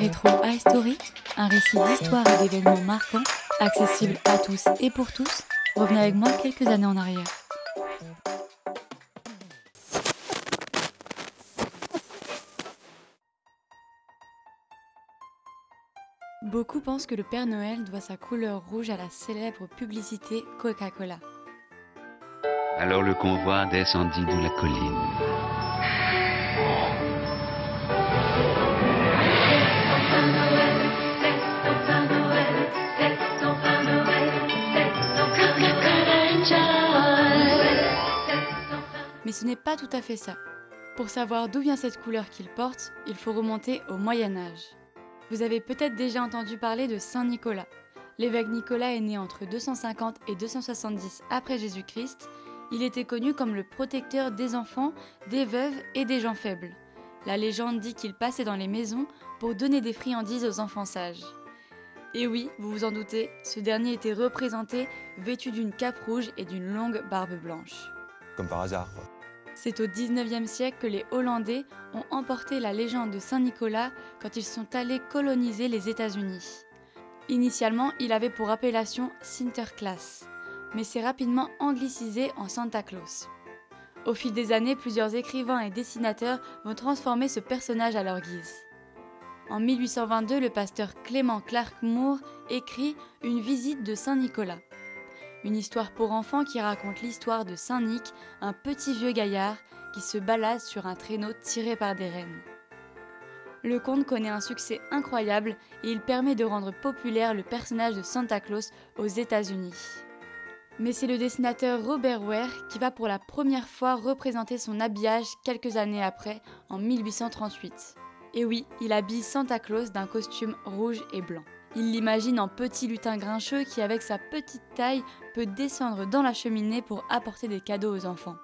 Retro High Story, un récit d'histoire et d'événements marquants, accessible à tous et pour tous. Revenez avec moi quelques années en arrière. Beaucoup pensent que le Père Noël doit sa couleur rouge à la célèbre publicité Coca-Cola. Alors le convoi descendit de la colline. Mais ce n'est pas tout à fait ça. Pour savoir d'où vient cette couleur qu'il porte, il faut remonter au Moyen Âge. Vous avez peut-être déjà entendu parler de Saint Nicolas. L'évêque Nicolas est né entre 250 et 270 après Jésus-Christ. Il était connu comme le protecteur des enfants, des veuves et des gens faibles. La légende dit qu'il passait dans les maisons pour donner des friandises aux enfants sages. Et oui, vous vous en doutez, ce dernier était représenté vêtu d'une cape rouge et d'une longue barbe blanche. Comme par hasard. C'est au 19e siècle que les Hollandais ont emporté la légende de Saint-Nicolas quand ils sont allés coloniser les États-Unis. Initialement, il avait pour appellation Sinterklaas, mais s'est rapidement anglicisé en Santa Claus. Au fil des années, plusieurs écrivains et dessinateurs vont transformer ce personnage à leur guise. En 1822, le pasteur Clément Clark Moore écrit Une visite de Saint-Nicolas une histoire pour enfants qui raconte l'histoire de Saint Nic, un petit vieux gaillard qui se balade sur un traîneau tiré par des rennes. Le conte connaît un succès incroyable et il permet de rendre populaire le personnage de Santa Claus aux États-Unis. Mais c'est le dessinateur Robert Ware qui va pour la première fois représenter son habillage quelques années après, en 1838. Et oui, il habille Santa Claus d'un costume rouge et blanc. Il l'imagine en petit lutin grincheux qui, avec sa petite taille, peut descendre dans la cheminée pour apporter des cadeaux aux enfants.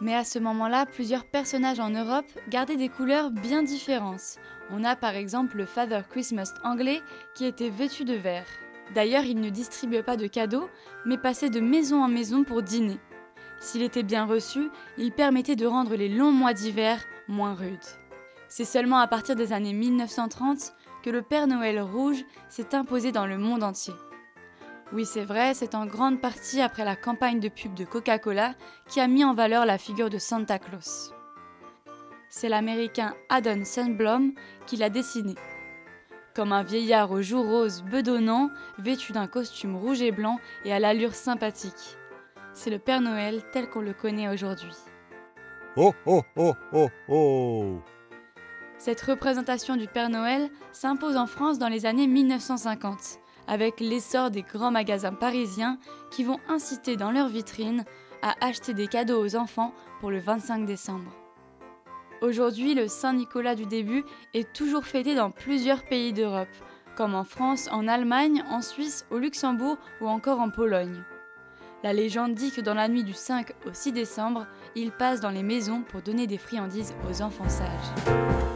Mais à ce moment-là, plusieurs personnages en Europe gardaient des couleurs bien différentes. On a par exemple le Father Christmas anglais qui était vêtu de vert. D'ailleurs, il ne distribuait pas de cadeaux, mais passait de maison en maison pour dîner. S'il était bien reçu, il permettait de rendre les longs mois d'hiver moins rudes. C'est seulement à partir des années 1930 que le Père Noël rouge s'est imposé dans le monde entier. Oui, c'est vrai, c'est en grande partie après la campagne de pub de Coca-Cola qui a mis en valeur la figure de Santa Claus. C'est l'américain Adon Sandblom qui l'a dessiné. Comme un vieillard aux joues roses bedonnant, vêtu d'un costume rouge et blanc et à l'allure sympathique. C'est le Père Noël tel qu'on le connaît aujourd'hui. Oh oh oh oh oh cette représentation du Père Noël s'impose en France dans les années 1950, avec l'essor des grands magasins parisiens qui vont inciter dans leurs vitrines à acheter des cadeaux aux enfants pour le 25 décembre. Aujourd'hui, le Saint-Nicolas du début est toujours fêté dans plusieurs pays d'Europe, comme en France, en Allemagne, en Suisse, au Luxembourg ou encore en Pologne. La légende dit que dans la nuit du 5 au 6 décembre, il passe dans les maisons pour donner des friandises aux enfants sages.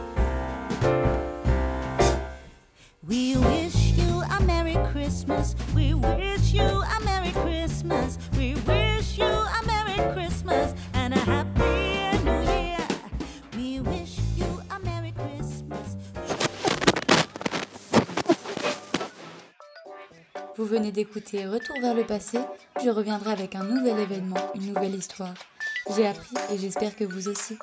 We wish you a Merry Christmas. We wish you a Merry Christmas and a Happy New Year. We wish you a Merry Christmas. Vous venez d'écouter Retour vers le passé. Je reviendrai avec un nouvel événement, une nouvelle histoire. J'ai appris et j'espère que vous aussi.